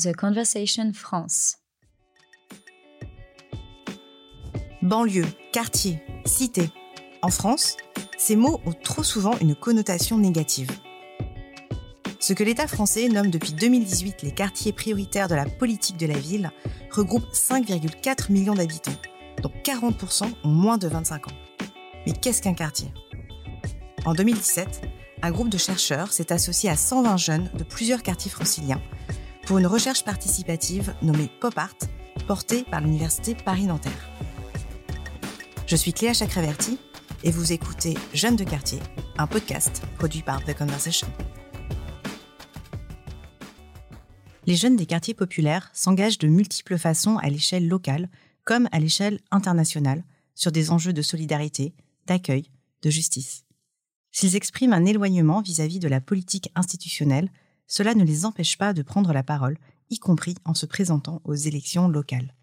The Conversation France. Banlieue, quartier, cité. En France, ces mots ont trop souvent une connotation négative. Ce que l'État français nomme depuis 2018 les quartiers prioritaires de la politique de la ville regroupe 5,4 millions d'habitants, dont 40% ont moins de 25 ans. Mais qu'est-ce qu'un quartier? En 2017, un groupe de chercheurs s'est associé à 120 jeunes de plusieurs quartiers franciliens pour une recherche participative nommée Pop Art, portée par l'Université Paris-Nanterre. Je suis Cléa Chakraverti et vous écoutez Jeunes de quartier, un podcast produit par The Conversation. Les jeunes des quartiers populaires s'engagent de multiples façons à l'échelle locale comme à l'échelle internationale sur des enjeux de solidarité, d'accueil, de justice. S'ils expriment un éloignement vis-à-vis de la politique institutionnelle, cela ne les empêche pas de prendre la parole, y compris en se présentant aux élections locales.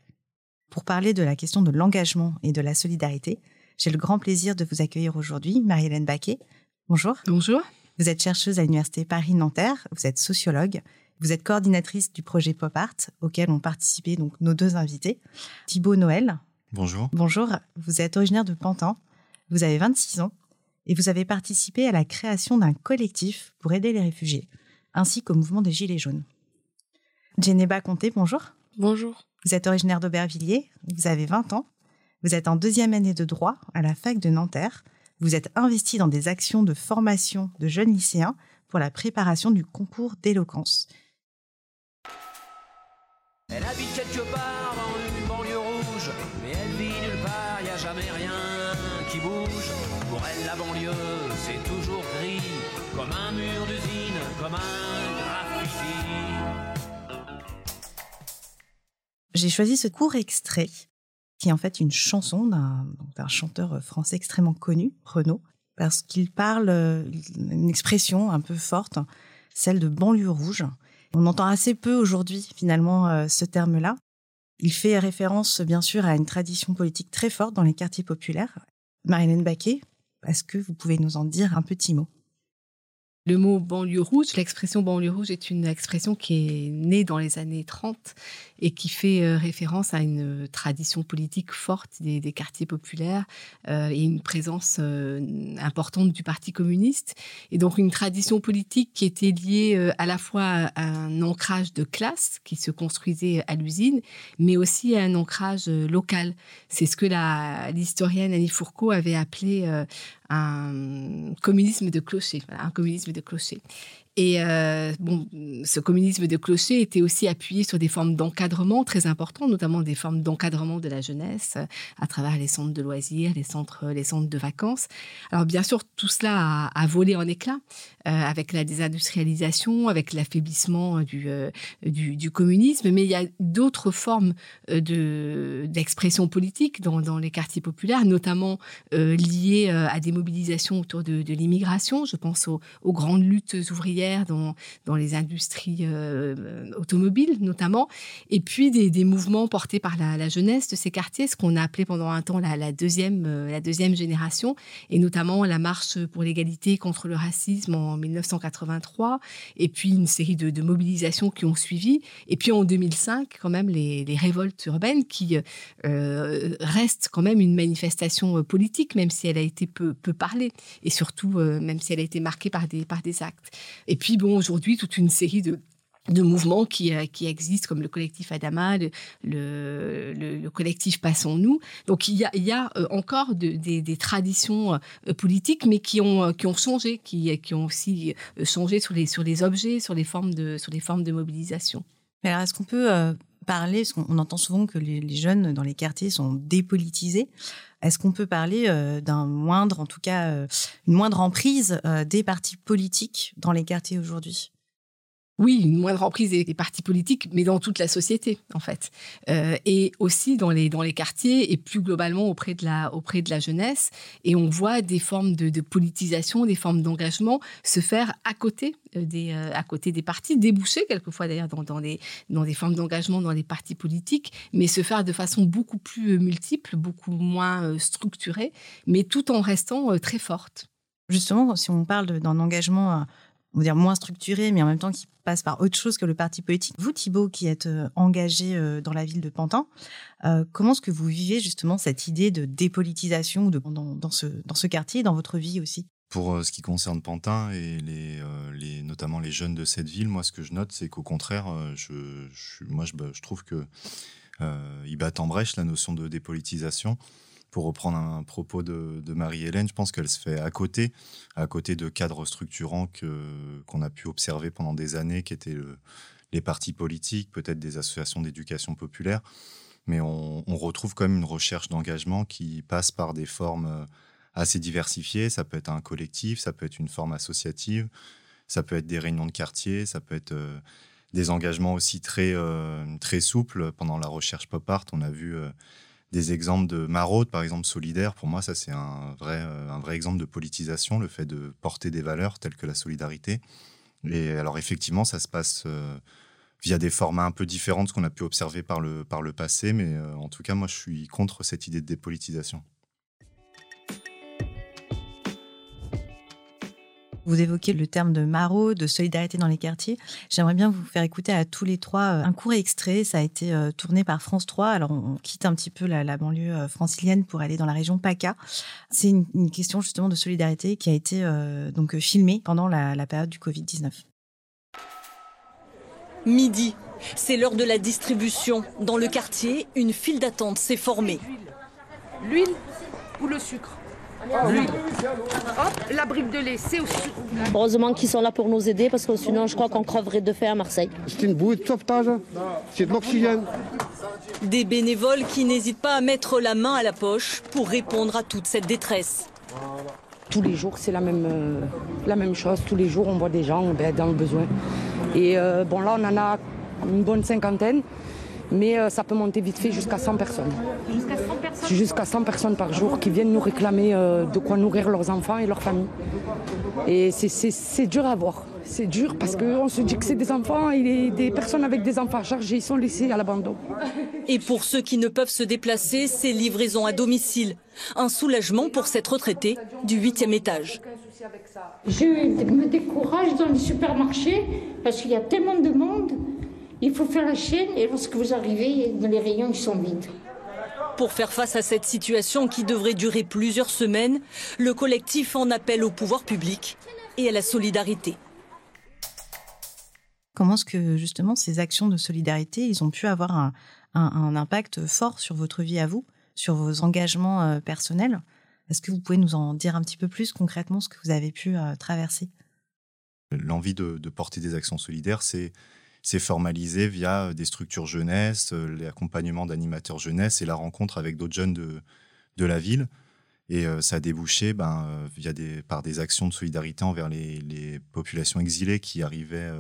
Pour parler de la question de l'engagement et de la solidarité, j'ai le grand plaisir de vous accueillir aujourd'hui, Marie-Hélène Baquet. Bonjour. Bonjour. Vous êtes chercheuse à l'Université Paris-Nanterre, vous êtes sociologue, vous êtes coordinatrice du projet Pop Art, auquel ont participé donc nos deux invités. Thibaut Noël. Bonjour. Bonjour, vous êtes originaire de Pantin, vous avez 26 ans et vous avez participé à la création d'un collectif pour aider les réfugiés, ainsi qu'au mouvement des Gilets jaunes. Geneba Conté, bonjour. Bonjour. Vous êtes originaire d'Aubervilliers, vous avez 20 ans, vous êtes en deuxième année de droit à la fac de Nanterre, vous êtes investi dans des actions de formation de jeunes lycéens pour la préparation du concours d'éloquence. Elle habite quelque part J'ai choisi ce court extrait, qui est en fait une chanson d'un chanteur français extrêmement connu, Renaud, parce qu'il parle euh, une expression un peu forte, celle de banlieue rouge. On entend assez peu aujourd'hui finalement euh, ce terme-là. Il fait référence bien sûr à une tradition politique très forte dans les quartiers populaires. Marilène Baquet, est-ce que vous pouvez nous en dire un petit mot? Le mot banlieue rouge, l'expression banlieue rouge est une expression qui est née dans les années 30 et qui fait euh, référence à une tradition politique forte des, quartiers populaires euh, et une présence euh, importante du Parti communiste. Et donc une tradition politique qui était liée euh, à la fois à un ancrage de classe qui se construisait à l'usine, mais aussi à un ancrage euh, local. C'est ce que l'historienne Annie Fourcault avait appelé euh, un communisme de clocher, voilà, un communisme de clocher. Et euh, bon, ce communisme de clocher était aussi appuyé sur des formes d'encadrement très importantes, notamment des formes d'encadrement de la jeunesse euh, à travers les centres de loisirs, les centres, les centres de vacances. Alors bien sûr, tout cela a, volé en éclats euh, avec la désindustrialisation, avec l'affaiblissement du, euh, du, communisme, mais il y a d'autres formes euh, de d'expression politique dans, les quartiers populaires, notamment euh, liées euh, à des mobilisations autour de, l'immigration. Je pense aux grandes luttes ouvrières dans, les industries euh, automobiles notamment, et puis des, mouvements portés par la, jeunesse de ces quartiers, ce qu'on a appelé pendant un temps la, deuxième euh, la deuxième génération, et notamment la marche pour l'égalité contre le racisme en 1983, et puis une série de, mobilisations qui ont suivi, et puis en 2005 quand même les, révoltes urbaines qui euh, restent quand même une manifestation euh, politique, même si elle a été peu, peu parlée, et surtout euh, même si elle a été marquée par des, par des actes. Puis bon, aujourd'hui, toute une série de de mouvements qui, euh, qui existent comme le collectif Adama, le, le, le, le collectif Passons-nous. Donc il y a, il y a euh, encore de, des, des traditions euh, politiques, mais qui ont, qui ont changé, qui, qui ont aussi changé sur les, sur les objets, sur les formes de, sur les formes de mobilisation. Alors, est-ce qu'on peut parler, parce qu'on on entend souvent que les jeunes dans les quartiers sont dépolitisés, est-ce qu'on peut parler euh, d'un moindre, en tout cas, euh, une moindre emprise euh, des partis politiques dans les quartiers aujourd'hui? Oui, une moindre emprise des, des partis politiques, mais dans toute la société, en fait. Euh, et aussi dans les, quartiers et plus globalement auprès de, la, jeunesse. Et on voit des formes de, politisation, des formes d'engagement se faire à côté euh, des, euh, des partis, déboucher quelquefois d'ailleurs dans, des formes d'engagement dans les partis politiques, mais se faire de façon beaucoup plus multiple, beaucoup moins structurée, mais tout en restant très forte. Justement, si on parle d'un engagement on va dire moins structuré, mais en même temps qui passe par autre chose que le parti politique. Vous, Thibault, qui êtes euh, engagé euh, dans la ville de Pantin, euh, comment est-ce que vous vivez justement cette idée de dépolitisation dans, ce, quartier, dans votre vie aussi? Pour ce qui concerne Pantin et notamment les jeunes de cette ville, moi, ce que je note, c'est qu'au contraire, je, moi, je, trouve que ils battent en brèche la notion de dépolitisation pour reprendre un propos de, Marie-Hélène, je pense qu'elle se fait à côté, à côté de cadres structurants qu'on a pu observer pendant des années, qui étaient les partis politiques, peut-être des associations d'éducation populaire. Mais on, retrouve quand même une recherche d'engagement qui passe par des formes euh, assez diversifiées. Ça peut être un collectif, ça peut être une forme associative, ça peut être des réunions de quartier, ça peut être euh, des engagements aussi très, euh, très souples. Pendant la recherche pop art, on a vu des exemples de maraude, par exemple solidaire. Pour moi, ça c'est un vrai, euh, un vrai exemple de politisation, le fait de porter des valeurs telles que la solidarité. Et alors effectivement, ça se passe euh, via des formats un peu différents de ce qu'on a pu observer par le, par le passé, mais euh, en tout cas, moi je suis contre cette idée de dépolitisation. Vous évoquez le terme de maraude, de solidarité dans les quartiers. J'aimerais bien vous faire écouter à tous les trois euh, un court extrait. Ça a été euh, tourné par France 3. Alors, on quitte un petit peu la, banlieue euh, francilienne pour aller dans la région PACA. C'est une, question justement de solidarité qui a été donc filmée pendant la, la période du Covid-19. Midi, c'est l'heure de la distribution. Dans le quartier, une file d'attente s'est formée. L'huile ou le sucre? Hop, la brique de lait, c'est aussi. Heureusement qu'ils sont là pour nous aider parce que sinon je crois qu'on creverait de faim à Marseille. C'est une bouée de sauvetage, c'est de l'oxygène. Des bénévoles qui n'hésitent pas à mettre la main à la poche pour répondre à toute cette détresse. Tous les jours, c'est la même, euh, la même chose. Tous les jours, on voit des gens ben, dans le besoin. Et euh, bon, là, on en a une bonne cinquantaine mais euh, ça peut monter vite fait jusqu'à 100 personnes. Jusqu'à 100 personnes Jusqu'à 100 personnes par jour qui viennent nous réclamer euh, de quoi nourrir leurs enfants et leurs familles. Et c'est dur à voir. C'est dur parce qu'on se dit que c'est des enfants et des personnes avec des enfants chargés, ils sont laissés à l'abandon. Et pour ceux qui ne peuvent se déplacer, c'est livraison à domicile. Un soulagement pour cette retraitée du 8e étage. Je me décourage dans les supermarchés parce qu'il y a tellement de monde il faut faire la chaîne et lorsque vous arrivez, dans les rayons, ils sont vides. Pour faire face à cette situation qui devrait durer plusieurs semaines, le collectif en appelle au pouvoir public et à la solidarité. Comment est-ce que justement ces actions de solidarité, ils ont pu avoir un, impact fort sur votre vie à vous, sur vos engagements euh, personnels? Est-ce que vous pouvez nous en dire un petit peu plus concrètement ce que vous avez pu euh, traverser? L'envie de, porter des actions solidaires, c'est c'est formalisé via euh, des structures jeunesse, euh, l'accompagnement d'animateurs jeunesse et la rencontre avec d'autres jeunes de, de la ville. Et euh, ça a débouché ben, via des, par des actions de solidarité envers les, les populations exilées qui arrivaient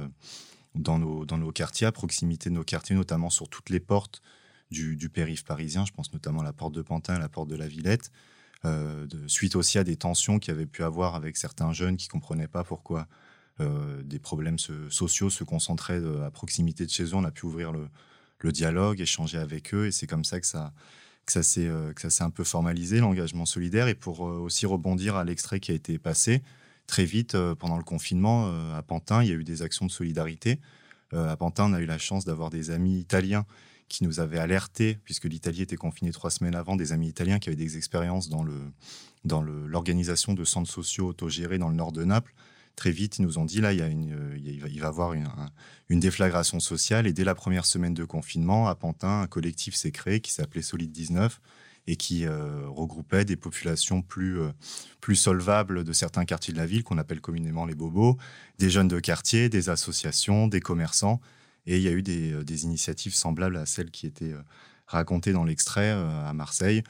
dans, nos, dans nos quartiers, à proximité de nos quartiers, notamment sur toutes les portes du, du périph' parisien. Je pense notamment à la porte de Pantin, à la porte de la Villette. suite aussi à des tensions qu'il y avait pu avoir avec certains jeunes qui ne comprenaient pas pourquoi des problèmes sociaux se concentraient euh, à proximité de chez eux. On a pu ouvrir le, dialogue, échanger avec eux, et c'est comme ça que ça, ça s'est euh, un peu formalisé, l'engagement solidaire. Et pour aussi rebondir à l'extrait qui a été passé, très vite, pendant le confinement, à Pantin, il y a eu des actions de solidarité. à Pantin, on a eu la chance d'avoir des amis italiens qui nous avaient alertés, puisque l'Italie était confinée trois semaines avant, des amis italiens qui avaient des expériences dans l'organisation de centres sociaux autogérés dans le nord de Naples très vite, ils nous ont dit là, il, euh, va, y avoir une, déflagration sociale. Et dès la première semaine de confinement, à Pantin, un collectif s'est créé qui s'appelait Solide 19 et qui euh, regroupait des populations plus, euh, plus solvables de certains quartiers de la ville, qu'on appelle communément les bobos, des jeunes de quartier, des associations, des commerçants. Et il y a eu des, initiatives semblables à celles qui étaient racontées dans l'extrait à Marseille.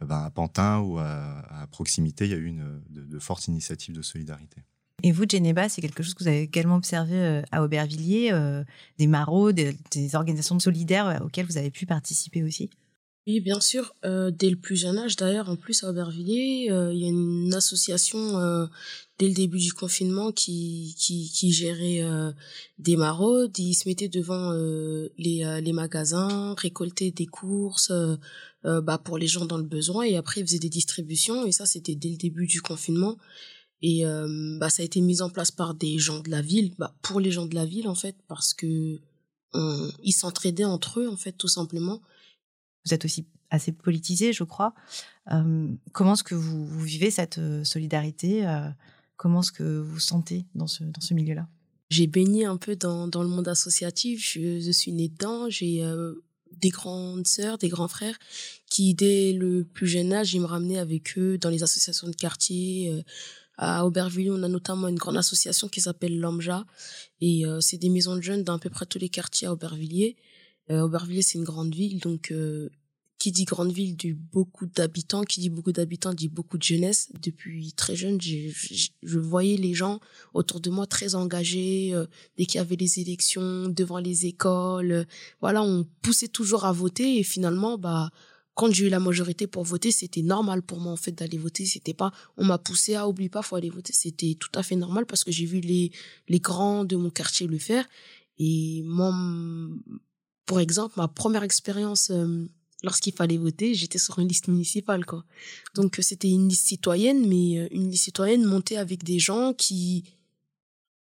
Ben, à Pantin ou à, proximité, il y a eu de fortes initiatives de solidarité. Et vous, Geneva, c'est quelque chose que vous avez également observé euh, à Aubervilliers, euh, des marauds, des, organisations solidaires euh, auxquelles vous avez pu participer aussi? Oui, bien sûr. dès le plus jeune âge, d'ailleurs, en plus à Aubervilliers, il y a une association dès le début du confinement qui, qui, qui gérait des maraudes. Ils se mettaient devant les, les magasins, récoltaient des courses bah, pour les gens dans le besoin et après ils faisaient des distributions. Et ça, c'était dès le début du confinement. Et bah, ça a été mis en place par des gens de la ville, bah, pour les gens de la ville en fait, parce que ils s'entraidaient entre eux en fait, tout simplement. Vous êtes aussi assez politisé, je crois. comment est-ce que vous, vivez cette solidarité Comment est-ce que vous sentez dans ce, dans ce milieu-là? J'ai baigné un peu dans, dans le monde associatif. Je, je suis née dedans. J'ai des grandes sœurs, des grands frères qui, dès le plus jeune âge, ils me ramenaient avec eux dans les associations de quartier. À Aubervilliers, on a notamment une grande association qui s'appelle l'OMJA. Et euh, c'est des maisons de jeunes dans à peu près tous les quartiers à Aubervilliers. Euh, Aubervilliers, c'est une grande ville. Donc, euh, qui dit grande ville dit beaucoup d'habitants. Qui dit beaucoup d'habitants dit beaucoup de jeunesse. Depuis très jeune, je voyais les gens autour de moi très engagés. dès qu'il y avait les élections, devant les écoles. voilà, on poussait toujours à voter. Et finalement, bah quand j'ai eu la majorité pour voter, c'était normal pour moi en fait d'aller voter. C'était pas, on m'a poussé à oublie pas, faut aller voter. C'était tout à fait normal parce que j'ai vu les les grands de mon quartier le faire. Et moi, pour exemple, ma première expérience euh, lorsqu'il fallait voter, j'étais sur une liste municipale quoi. Donc c'était une liste citoyenne, mais euh, une liste citoyenne montée avec des gens qui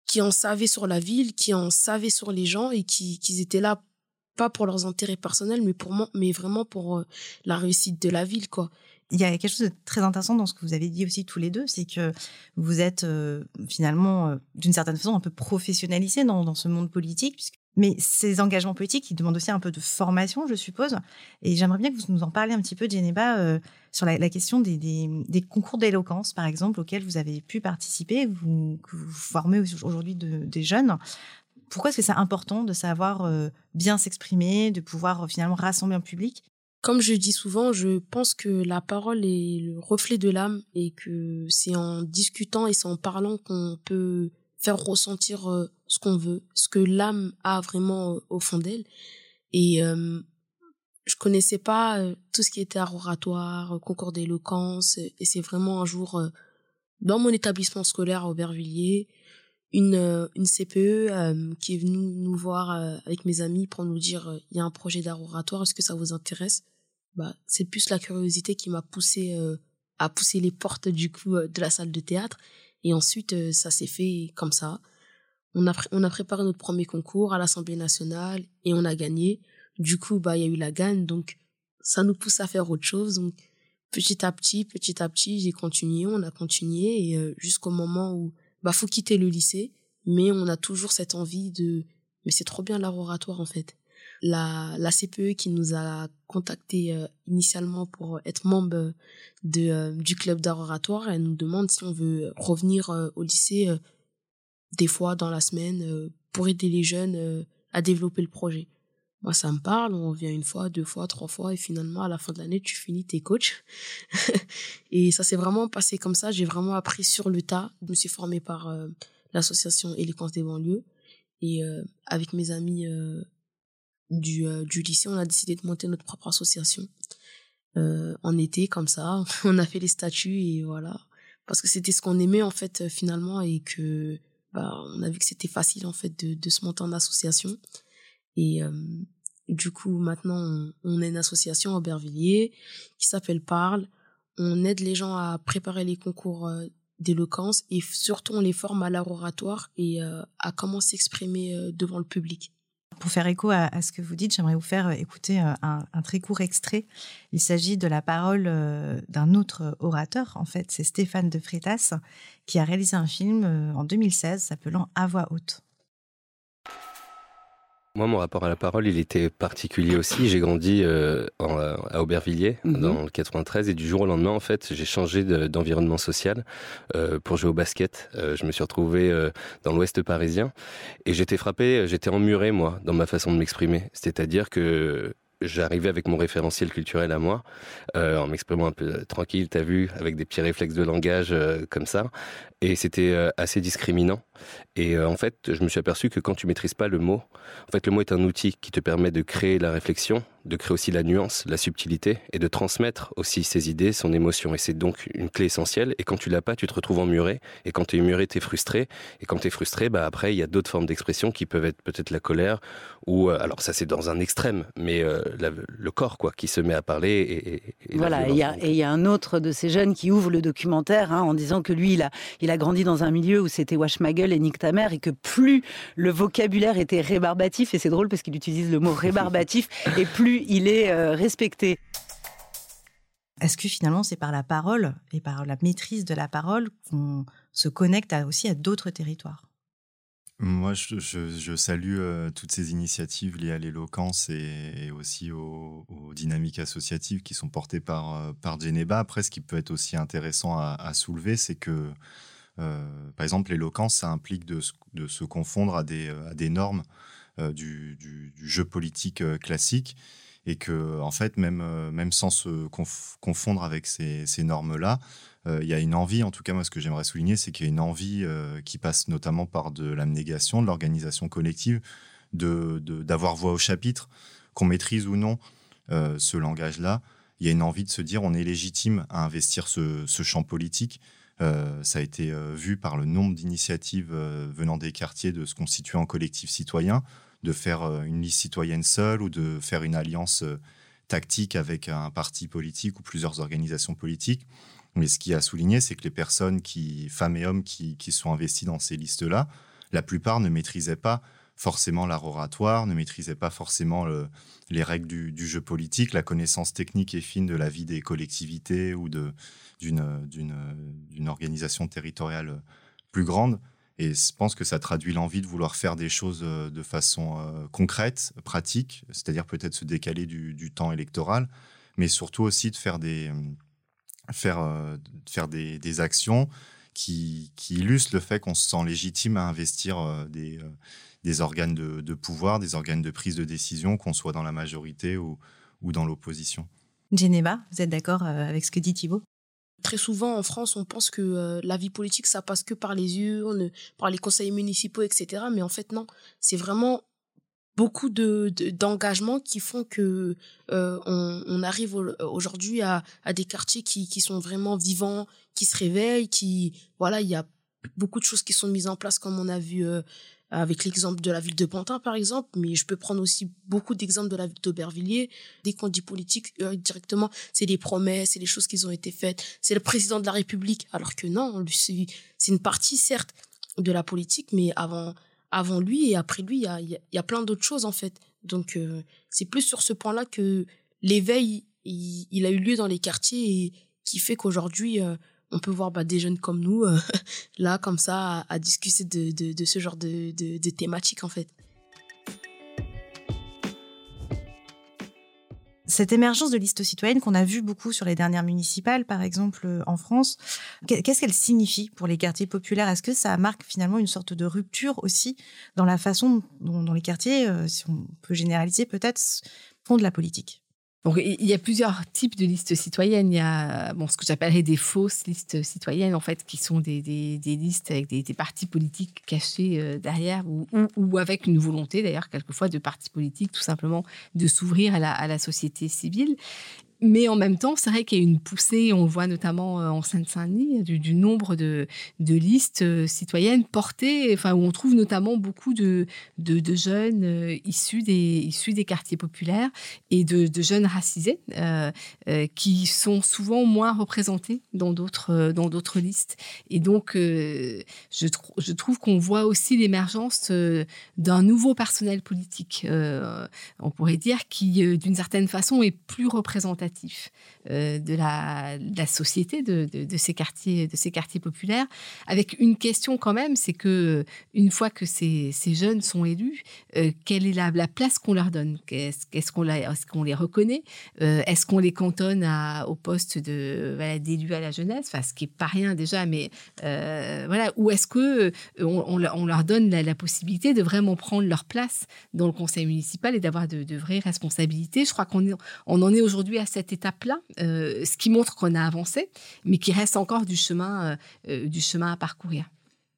qui en savaient sur la ville, qui en savaient sur les gens et qui, qui étaient là pas pour leurs intérêts personnels, mais pour moi, mais vraiment pour euh, la réussite de la ville, quoi. Il y a quelque chose de très intéressant dans ce que vous avez dit aussi tous les deux, c'est que vous êtes euh, finalement, euh, d'une certaine façon, un peu professionnalisé dans, ce monde politique, mais ces engagements politiques, ils demandent aussi un peu de formation, je suppose. Et j'aimerais bien que vous nous en parliez un petit peu, Geneba, sur la, question des, concours d'éloquence, par exemple, auxquels vous avez pu participer, que vous formez aujourd'hui de, des jeunes pourquoi est-ce que c'est important de savoir bien s'exprimer, de pouvoir finalement rassembler un public? Comme je dis souvent, je pense que la parole est le reflet de l'âme et que c'est en discutant et c'est en parlant qu'on peut faire ressentir ce qu'on veut, ce que l'âme a vraiment au fond d'elle. Et je connaissais pas tout ce qui était oratoire, concours d'éloquence, et c'est vraiment un jour dans mon établissement scolaire à Aubervilliers, une, euh, une CPE euh, qui est venue nous voir euh, avec mes amis pour nous dire il y a un projet d'art oratoire, est-ce que ça vous intéresse? Bah, C'est plus la curiosité qui m'a poussé à pousser les portes du coup de la salle de théâtre. Et ensuite, ça s'est fait comme ça. On a, on a préparé notre premier concours à l'Assemblée nationale et on a gagné. Du coup, bah, il y a eu la gagne, donc ça nous pousse à faire autre chose. Donc, petit à petit, petit à petit, j'ai continué, on a continué et jusqu'au moment où bah faut quitter le lycée, mais on a toujours cette envie de mais c'est trop bien l'art oratoire en fait. La la CPE qui nous a contacté euh, initialement pour être membre de euh, du club d'art oratoire, elle nous demande si on veut revenir euh, au lycée des fois dans la semaine pour aider les jeunes à développer le projet. Moi, ça me parle, on revient une fois, deux fois, trois fois, et finalement, à la fin de l'année, tu finis tes coachs. et ça s'est vraiment passé comme ça. J'ai vraiment appris sur le tas. Je me suis formée par euh, l'association Éloquence des banlieues. Et euh, avec mes amis euh, du, du lycée, on a décidé de monter notre propre association. en été, comme ça, on a fait les statuts et voilà. Parce que c'était ce qu'on aimait, en fait, finalement, et que bah, on a vu que c'était facile, en fait, de, de se monter en association. Et euh, du coup, maintenant, on, est une association à Aubervilliers qui s'appelle Parle. On aide les gens à préparer les concours euh, d'éloquence et surtout on les forme à l'art oratoire et euh, à comment s'exprimer devant le public. Pour faire écho à, ce que vous dites, j'aimerais vous faire écouter un, très court extrait. Il s'agit de la parole d'un autre orateur, en fait, c'est Stéphane de Freitas, qui a réalisé un film en 2016 s'appelant À voix haute. Moi, mon rapport à la parole, il était particulier aussi. J'ai grandi euh, à Aubervilliers, mhm. dans le 93, et du jour au lendemain, en fait, j'ai changé d'environnement social euh, pour jouer au basket. Euh, je me suis retrouvé dans l'Ouest parisien, et j'étais frappé, j'étais emmuré, moi, dans ma façon de m'exprimer. C'est-à-dire que j'arrivais avec mon référentiel culturel à moi, euh, en m'exprimant un peu tranquille, t'as vu, avec des petits réflexes de langage euh, comme ça, et c'était euh, assez discriminant. Et en fait, je me suis aperçu que quand tu maîtrises pas le mot, en fait, le mot est un outil qui te permet de créer la réflexion, de créer aussi la nuance, la subtilité et de transmettre aussi ses idées, son émotion. Et c'est donc une clé essentielle. Et quand tu l'as pas, tu te retrouves emmuré. Et quand tu es muré, tu es frustré. Et quand tu es frustré, bah après, il y a d'autres formes d'expression qui peuvent être peut-être la colère ou, euh, alors ça c'est dans un extrême, mais euh, le corps quoi, qui se met à parler. Et, voilà, et il y, a un autre de ces jeunes qui ouvre le documentaire hein, en disant que lui, il a, il a grandi dans un milieu où c'était wash ma gueule et nique ta mère et que plus le vocabulaire était rébarbatif, et c'est drôle parce qu'il utilise le mot rébarbatif, et plus il est euh, respecté. Est-ce que finalement c'est par la parole et par la maîtrise de la parole qu'on se connecte aussi à d'autres territoires? Moi, je, salue euh, toutes ces initiatives liées à l'éloquence et, aussi aux, dynamiques associatives qui sont portées par, euh, par Geneva. Après, ce qui peut être aussi intéressant à, soulever, c'est que, euh, par exemple, l'éloquence, ça implique de, se confondre à des, à des normes du, jeu politique classique et que, en fait, même, même sans se confondre avec ces, ces normes-là, euh, il y a une envie, en tout cas moi ce que j'aimerais souligner, c'est qu'il y a une envie euh, qui passe notamment par de l'abnégation, de l'organisation collective, de d'avoir voix au chapitre, qu'on maîtrise ou non euh, ce langage-là. Il y a une envie de se dire on est légitime à investir ce, champ politique. ça a été vu par le nombre d'initiatives venant des quartiers de se constituer en collectif citoyen, de faire une liste citoyenne seule ou de faire une alliance tactique avec un parti politique ou plusieurs organisations politiques. Mais ce qui a souligné, c'est que les personnes, qui, femmes et hommes, qui, sont investis dans ces listes-là, la plupart ne maîtrisaient pas forcément l'art oratoire, ne maîtrisaient pas forcément les règles du, jeu politique, la connaissance technique et fine de la vie des collectivités ou d'une organisation territoriale plus grande. Et je pense que ça traduit l'envie de vouloir faire des choses euh, de façon euh, concrète, pratique, c'est-à-dire peut-être se décaler du, temps électoral, mais surtout aussi de faire des, euh, actions qui, illustrent le fait qu'on se sent légitime à investir des, organes de, pouvoir, des organes de prise de décision, qu'on soit dans la majorité ou, ou dans l'opposition. Geneva, vous êtes d'accord avec ce que dit Thibault? Très souvent en France, on pense que la vie politique, ça passe que par les urnes, par les conseils municipaux, etc. Mais en fait, non. C'est vraiment beaucoup de d'engagements qui font que euh, on, arrive aujourd'hui à, à des quartiers qui, qui sont vraiment vivants, qui se réveillent, qui voilà, il y a beaucoup de choses qui sont mises en place comme on a vu euh, avec l'exemple de la ville de Pantin par exemple, mais je peux prendre aussi beaucoup d'exemples de la ville d'Aubervilliers. Dès qu'on dit politique directement, c'est des promesses, c'est les choses qui ont été faites, c'est le président de la République, alors que non, c'est une partie certes de la politique, mais avant avant lui et après lui, il y a, y a, plein d'autres choses en fait. Donc euh, c'est plus sur ce point-là que l'éveil, il, a eu lieu dans les quartiers et qui fait qu'aujourd'hui, euh, on peut voir bah, des jeunes comme nous, euh, là, comme ça, à, discuter de, ce genre de, thématiques en fait. Cette émergence de listes citoyennes qu'on a vu beaucoup sur les dernières municipales, par exemple euh, en France, qu'est-ce qu'elle signifie pour les quartiers populaires? Est-ce que ça marque finalement une sorte de rupture aussi dans la façon dont, les quartiers, euh, si on peut généraliser peut-être, font de la politique? Il y a plusieurs types de listes citoyennes. Il y a bon, ce que j'appellerais des fausses listes citoyennes, en fait, qui sont des, listes avec des, partis politiques cachés euh, derrière ou, ou, avec une volonté, d'ailleurs, quelquefois, de partis politiques, tout simplement, de s'ouvrir à la, à la société civile. Mais en même temps, c'est vrai qu'il y a une poussée, on le voit notamment euh, en Seine-Saint-Denis, du, nombre de, listes euh, citoyennes portées, enfin, où on trouve notamment beaucoup de, jeunes euh, issus, des, quartiers populaires et de, jeunes racisés qui sont souvent moins représentés dans d'autres, listes. Et donc, je trouve qu'on voit aussi l'émergence d'un nouveau personnel politique, on pourrait dire, qui, d'une certaine façon, est plus représentatif euh, de, la, société de, ces quartiers, de ces quartiers populaires, avec une question quand même, c'est que une fois que ces, jeunes sont élus, euh, quelle est la, la place qu'on leur donne? Est-ce qu'on les reconnaît? Euh, Est-ce qu'on les cantonne au poste de voilà, à la jeunesse? Enfin, Ce qui est pas rien déjà, mais voilà. Ou est-ce que on, leur donne la, possibilité de vraiment prendre leur place dans le conseil municipal et d'avoir de, vraies responsabilités? Je crois qu'on on en est aujourd'hui à cette cette étape-là, euh, ce qui montre qu'on a avancé, mais qu'il reste encore du chemin, euh, euh, du chemin à parcourir.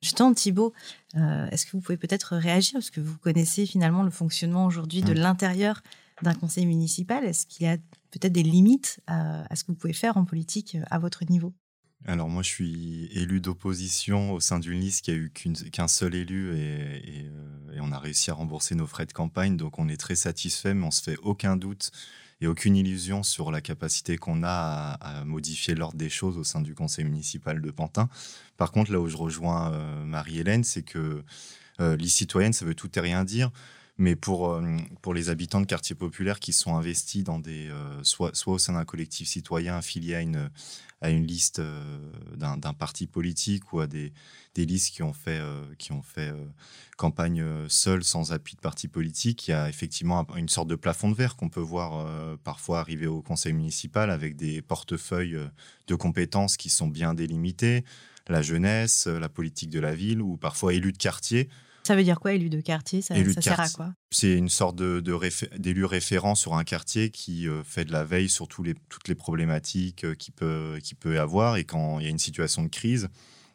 Justement, Thibault, est-ce que vous pouvez peut-être réagir, parce que vous connaissez finalement le fonctionnement aujourd'hui de l'intérieur d'un conseil municipal Est-ce qu'il y a peut-être des limites à, ce que vous pouvez faire en politique à votre niveau? Alors moi, je suis élu d'opposition au sein d'une liste qui a eu qu'un seul élu et, et, on a réussi à rembourser nos frais de campagne. Donc on est très satisfait, mais on se fait aucun doute et aucune illusion sur la capacité qu'on a à, modifier l'ordre des choses au sein du conseil municipal de Pantin. Par contre, là où je rejoins euh, Marie-Hélène, c'est que euh, citoyenne, ça veut tout et rien dire. Mais pour, euh, pour les habitants de quartiers populaires qui sont investis dans des, euh, soit, soit au sein d'un collectif citoyen affilié à une, à une liste euh, d'un parti politique ou à des, des listes qui ont fait, qui ont fait campagne seule sans appui de parti politique, il y a effectivement une sorte de plafond de verre qu'on peut voir parfois arriver au conseil municipal avec des portefeuilles de compétences qui sont bien délimités, la jeunesse, la politique de la ville ou parfois élus de quartier. Ça veut dire quoi, élu de quartier? Ça, sert à quoi? C'est une sorte d'élu de, référent sur un quartier qui euh, fait de la veille sur les, toutes les problématiques euh, qu'il peut, qui peut avoir. Et quand il y a une situation de crise,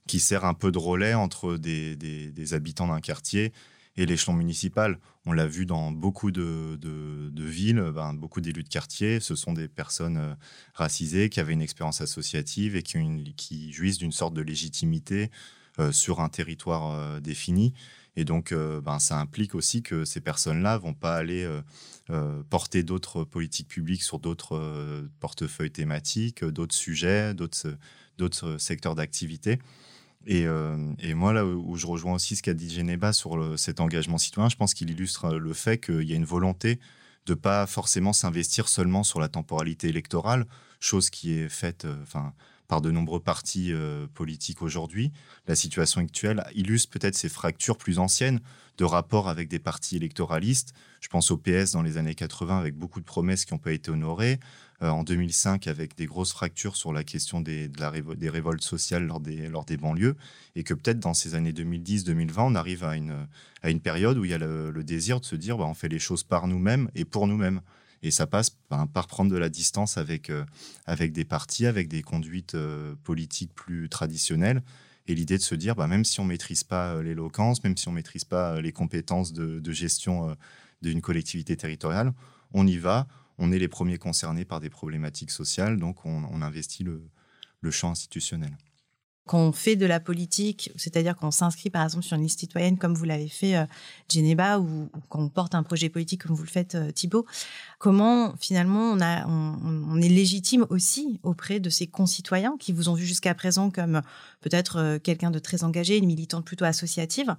qui sert un peu de relais entre des, des, habitants d'un quartier et l'échelon municipal. On l'a vu dans beaucoup de, de, villes, ben, beaucoup d'élus de quartier, ce sont des personnes euh, racisées qui avaient une expérience associative et qui, qui jouissent d'une sorte de légitimité sur un territoire défini. Et donc, euh, ben, ça implique aussi que ces personnes-là vont pas aller euh, euh, porter d'autres politiques publiques sur d'autres portefeuilles thématiques, d'autres sujets, d'autres secteurs d'activité. Et, moi, là où je rejoins aussi ce qu'a dit Geneva sur cet engagement citoyen, je pense qu'il illustre le fait qu'il y a une volonté de pas forcément s'investir seulement sur la temporalité électorale, chose qui est faite, par de nombreux partis euh, politiques aujourd'hui. La situation actuelle illustre peut-être ces fractures plus anciennes de rapport avec des partis électoralistes. Je pense au PS dans les années 80 avec beaucoup de promesses qui n'ont pas été honorées. Euh, en 2005 avec des grosses fractures sur la question des, de la des révoltes sociales lors des, lors des banlieues. Et que peut-être dans ces années 2010-2020, on arrive à une, à une période où il y a le, désir de se dire bah, on fait les choses par nous-mêmes et pour nous-mêmes. Et ça passe par prendre de la distance avec, euh, avec des partis, avec des conduites euh, politiques plus traditionnelles. Et l'idée de se dire, bah, même si on ne maîtrise pas euh, l'éloquence, même si on ne maîtrise pas les compétences de, gestion d'une collectivité territoriale, on y va, on est les premiers concernés par des problématiques sociales, donc on, investit le champ institutionnel quand on fait de la politique, c'est-à-dire qu'on s'inscrit par exemple sur une liste citoyenne comme vous l'avez fait euh, Geneva ou, quand on porte un projet politique comme vous le faites euh, Thibault, comment finalement on, on, est légitime aussi auprès de ces concitoyens qui vous ont vu jusqu'à présent comme peut-être euh, quelqu'un de très engagé, une militante plutôt associative?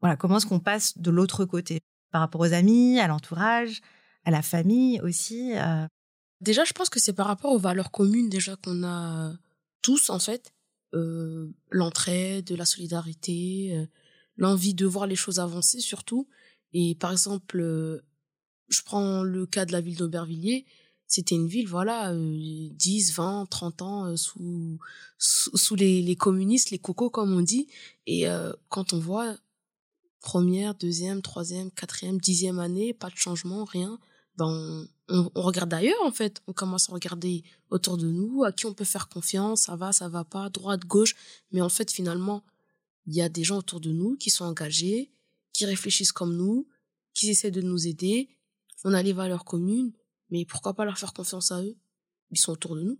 Voilà, comment est-ce qu'on passe de l'autre côté? Par rapport aux amis, à l'entourage, à la famille aussi Déjà, je pense que c'est par rapport aux valeurs communes déjà qu'on a tous en fait euh, l'entraide, la solidarité, euh, l'envie de voir les choses avancer surtout. Et par exemple, euh, je prends le cas de la ville d'Aubervilliers. C'était une ville, voilà, 10, 20, 30 ans sous, sous, les, les, communistes, les cocos comme on dit. Et quand on voit première, deuxième, troisième, quatrième, dixième année, pas de changement, rien, ben on, regarde ailleurs en fait. On commence à regarder autour de nous, à qui on peut faire confiance, ça va, ça va pas, droite, gauche. Mais en fait, finalement, il y a des gens autour de nous qui sont engagés, qui réfléchissent comme nous, qui essaient de nous aider. On a les valeurs communes, mais pourquoi pas leur faire confiance à eux? Ils sont autour de nous.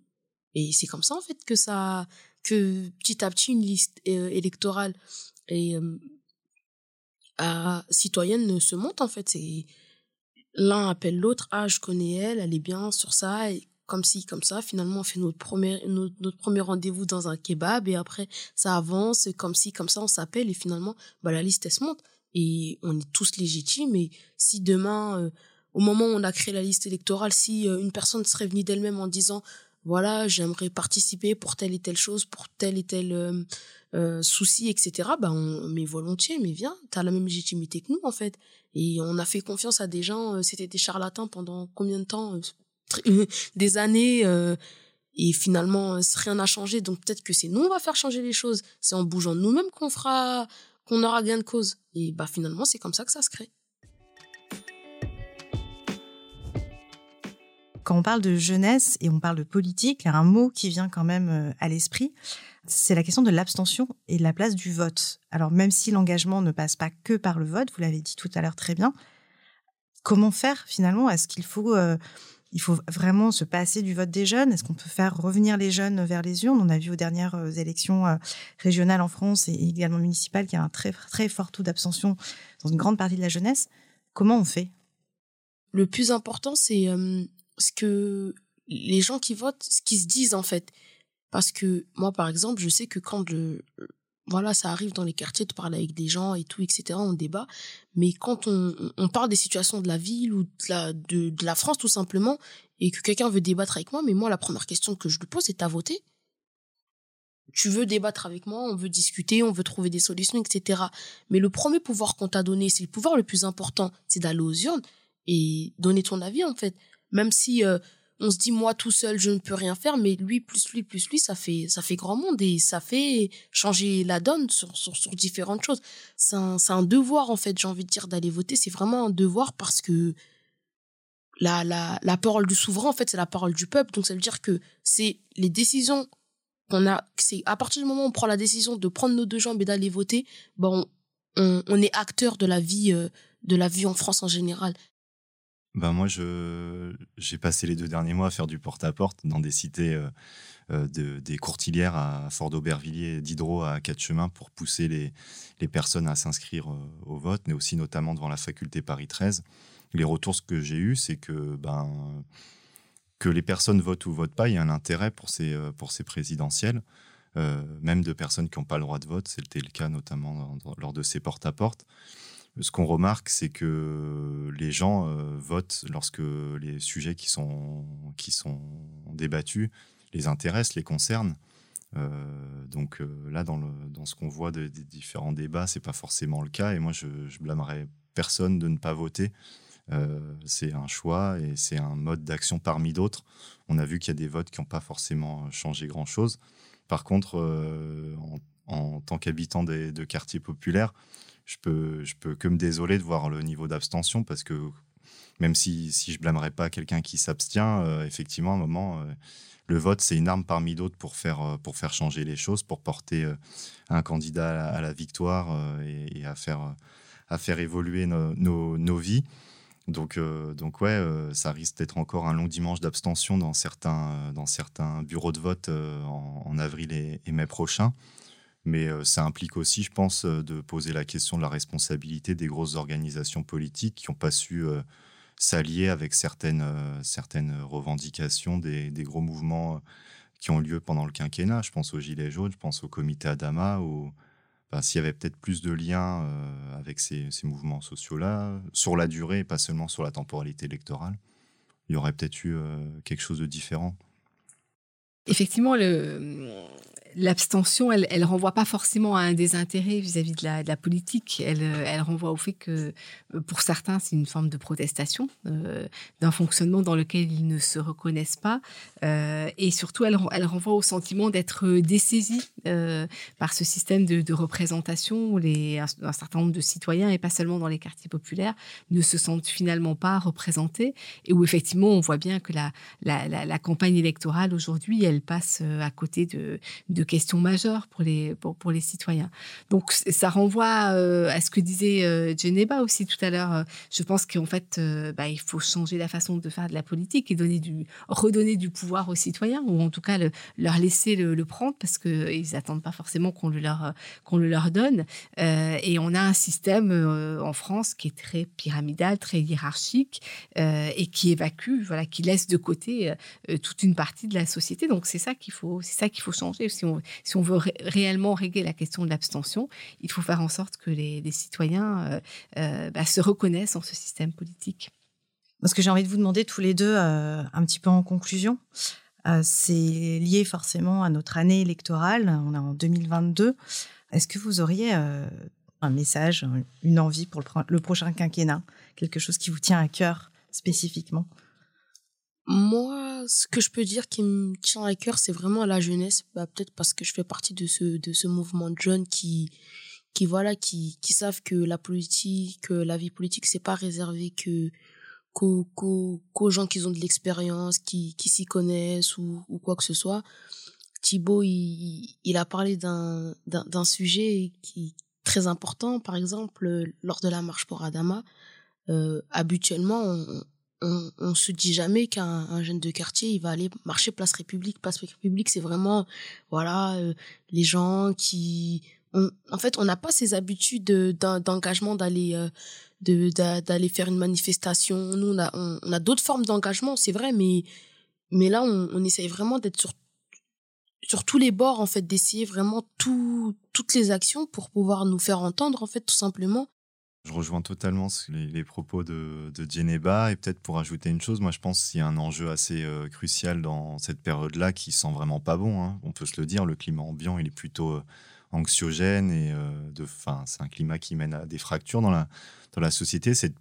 Et c'est comme ça en fait que ça, que petit à petit une liste euh, électorale et euh, citoyenne se monte en fait. C'est l'un appelle l'autre, ah, je connais elle, elle est bien sur ça, et comme ci, comme ça. Finalement, on fait notre premier, notre, premier rendez-vous dans un kebab, et après, ça avance, comme ci, comme ça, on s'appelle, et finalement, bah, la liste, elle se monte. Et on est tous légitimes, et si demain, euh, au moment où on a créé la liste électorale, si euh, une personne serait venue d'elle-même en disant, voilà, j'aimerais participer pour telle et telle chose, pour tel et tel euh, euh, souci, etc., bah on, mais volontiers, mais viens, t'as la même légitimité que nous, en fait. Et on a fait confiance à des gens, euh, c'était des charlatans pendant combien de temps Des années, et finalement, rien n'a changé, donc peut-être que c'est nous, on va faire changer les choses. C'est en bougeant nous-mêmes qu'on fera, qu'on aura gain de cause. Et bah finalement, c'est comme ça que ça se crée. Quand on parle de jeunesse et on parle de politique, il y a un mot qui vient quand même euh, à l'esprit, c'est la question de l'abstention et de la place du vote. Alors même si l'engagement ne passe pas que par le vote, vous l'avez dit tout à l'heure très bien, comment faire finalement? Est-ce qu'il faut, euh, faut vraiment se passer du vote des jeunes? Est-ce qu'on peut faire revenir les jeunes vers les urnes? On a vu aux dernières euh, élections régionales en France et également municipales qu'il y a un très, très fort taux d'abstention dans une grande partie de la jeunesse. Comment on fait? Le plus important, c'est ce que les gens qui votent, ce qu'ils se disent en fait. Parce que moi, par exemple, je sais que quand je, voilà, ça arrive dans les quartiers de parler avec des gens et tout, etc. On débat. Mais quand on, on parle des situations de la ville ou de la, de, de la France, tout simplement, et que quelqu'un veut débattre avec moi, mais moi, la première question que je lui pose, c'est t'as voté? Tu veux débattre avec moi, on veut discuter, on veut trouver des solutions, etc. Mais le premier pouvoir qu'on t'a donné, c'est le pouvoir le plus important, c'est d'aller aux urnes et donner ton avis, en fait. Même si, euh, on se dit moi tout seul je ne peux rien faire mais lui plus lui plus lui ça fait ça fait grand monde et ça fait changer la donne sur sur, sur différentes choses. C'est un, un devoir en fait j'ai envie de dire d'aller voter. C'est vraiment un devoir parce que la la la parole du souverain en fait c'est la parole du peuple. Donc ça veut dire que c'est les décisions qu'on a c'est à partir du moment où on prend la décision de prendre nos deux jambes et d'aller voter bon on, on est acteur de la vie euh, de la vie en France en général ben moi, j'ai passé les deux derniers mois à faire du porte-à-porte dans des cités, euh, euh, de, des Courtilières à Fort d'Aubervilliers, d'Hydro à Quatre-Chemins pour pousser les, les personnes à s'inscrire euh, au vote, mais aussi notamment devant la faculté Paris 13. Les retours que j'ai eus, c'est que, ben, que les personnes votent ou votent pas, il y a un intérêt pour ces, pour ces présidentielles. même de personnes qui n'ont pas le droit de vote, c'était le cas notamment lors de ces porte-à-porte. porte à porte ce qu'on remarque, c'est que les gens euh, votent lorsque les sujets qui sont, débattus les intéressent, les concernent. Euh, donc euh, là, dans, ce qu'on voit des différents débats, c'est pas forcément le cas. Et moi, je, je blâmerais personne de ne pas voter. c'est un choix et c'est un mode d'action parmi d'autres. On a vu qu'il y a des votes qui n'ont pas forcément changé grand-chose. Par contre, en, en, tant qu'habitant de quartiers populaires, je peux, je peux que me désoler de voir le niveau d'abstention parce que même si, si je blâmerais pas quelqu'un qui s'abstient, euh, effectivement, à un moment, euh, le vote, c'est une arme parmi d'autres pour faire, euh, pour faire changer les choses, pour porter un candidat à la, victoire et, à, faire, à faire évoluer nos, nos, vies. Donc, donc ouais, ça risque d'être encore un long dimanche d'abstention dans certains, dans certains bureaux de vote en, avril et, et mai prochain. Mais euh, ça implique aussi, je pense, euh, de poser la question de la responsabilité des grosses organisations politiques qui n'ont pas su euh, s'allier avec certaines, certaines revendications des, des, gros mouvements qui ont lieu pendant le quinquennat. Je pense aux Gilets jaunes, je pense au comité Adama, où s'il y avait peut-être plus de liens avec ces, ces mouvements sociaux-là, sur la durée et pas seulement sur la temporalité électorale, il y aurait peut-être eu quelque chose de différent. Effectivement, le, l'abstention, elle, elle renvoie pas forcément à un désintérêt vis-à-vis de, la, politique. Elle, elle renvoie au fait que, euh, pour certains, c'est une forme de protestation euh, d'un fonctionnement dans lequel ils ne se reconnaissent pas. Euh, et surtout, elle, elle, renvoie au sentiment d'être dessaisis euh, par ce système de, représentation où les, un, certain nombre de citoyens, et pas seulement dans les quartiers populaires, ne se sentent finalement pas représentés. Et où, effectivement, on voit bien que la, la, la, campagne électorale aujourd'hui, elle passe à côté de, de question majeure pour les, pour, les citoyens. Donc, ça renvoie euh, à ce que disait euh, Geneba aussi tout à l'heure. Euh, je pense qu'en fait, euh, bah, il faut changer la façon de faire de la politique et donner du, redonner du pouvoir aux citoyens, ou en tout cas le, leur laisser le, prendre, parce qu'ils n'attendent pas forcément qu'on le leur, le leur donne. Et on a un système en France qui est très pyramidal, très hiérarchique, et qui évacue, voilà, qui laisse de côté toute une partie de la société. Donc, c'est ça qu'il faut, c'est faut changer. Si si on veut ré réellement régler la question de l'abstention, il faut faire en sorte que les, citoyens euh, euh, bah, se reconnaissent en ce système politique. Ce que j'ai envie de vous demander tous les deux, euh, un petit peu en conclusion, c'est lié forcément à notre année électorale. On est en 2022. Est-ce que vous auriez un message, une envie pour le prochain quinquennat, quelque chose qui vous tient à cœur spécifiquement? Moi, ce que je peux dire qui me tient à cœur, c'est vraiment la jeunesse. Bah, peut-être parce que je fais partie de ce, de ce mouvement de jeunes qui, qui voilà, qui, qui savent que la politique, que la vie politique, c'est pas réservé que, qu'aux, qu'aux, qu'aux gens qui ont de l'expérience, qui, qui s'y connaissent ou, ou quoi que ce soit. Thibaut, il, il a parlé d'un, d'un, d'un sujet qui très important. Par exemple, lors de la marche pour Adama, habituellement, on, on, on, se dit jamais qu'un jeune de quartier il va aller marcher place République. Place République c'est vraiment voilà les gens qui en fait on n'a pas ces habitudes d'engagement d'aller de d'aller faire une manifestation. Nous on a d'autres formes d'engagement c'est vrai mais mais là on, essaye vraiment d'être sur sur tous les bords en fait d'essayer vraiment tout toutes les actions pour pouvoir nous faire entendre en fait tout simplement je rejoins totalement les, propos de, de Djeneba et peut-être pour ajouter une chose, moi je pense qu'il y a un enjeu assez euh, crucial dans cette période-là qui sent vraiment pas bon. Hein. On peut se le dire, le climat ambiant il est plutôt euh, anxiogène et euh, c'est un climat qui mène à des fractures dans la, dans la société. C'est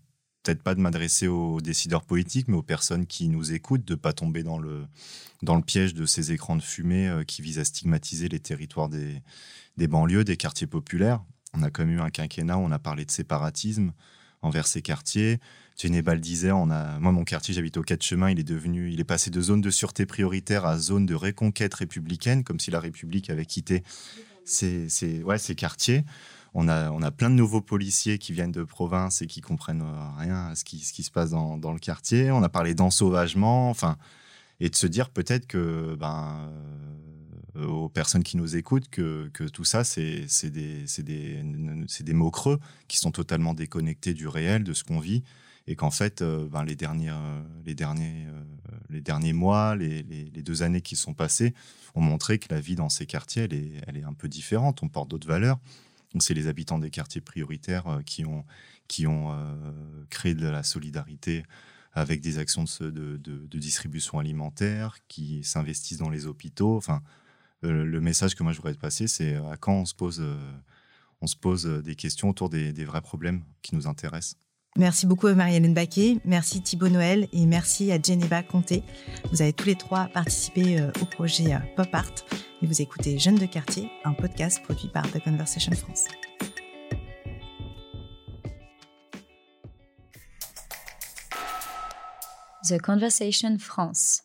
peut-être pas de m'adresser aux décideurs politiques, mais aux personnes qui nous écoutent, de pas tomber dans le, dans le piège de ces écrans de fumée qui visent à stigmatiser les territoires des, des banlieues, des quartiers populaires. On a comme eu un quinquennat où on a parlé de séparatisme envers ces quartiers. Genebal disait, on a, moi mon quartier, j'habite au Quatre Chemins, il est devenu, il est passé de zone de sûreté prioritaire à zone de reconquête républicaine, comme si la République avait quitté ces, ouais, quartiers. On a, on a plein de nouveaux policiers qui viennent de province et qui comprennent rien à ce qui, se passe dans, dans le quartier. On a parlé d'ensauvagement, enfin, et de se dire peut-être que ben, euh, aux personnes qui nous écoutent que, que tout ça, c'est des, des, des, mots creux qui sont totalement déconnectés du réel, de ce qu'on vit, et qu'en fait, euh, ben, les, dernières, les, derniers, euh, les derniers mois, les, les, deux années qui sont passées, ont montré que la vie dans ces quartiers, elle est, elle est un peu différente, on porte d'autres valeurs. C'est les habitants des quartiers prioritaires qui ont, qui ont créé de la solidarité avec des actions de, de, de distribution alimentaire, qui s'investissent dans les hôpitaux. Enfin, le message que moi je voudrais passer, c'est euh, à quand on se pose, euh, on se pose euh, des questions autour des, vrais problèmes qui nous intéressent. Merci beaucoup à Marie-Hélène Baquet, merci Thibaut Noël et merci à Geneva Comté. Vous avez tous les trois participé au projet Pop Art et vous écoutez Jeunes de quartier, un podcast produit par The Conversation France. The Conversation France.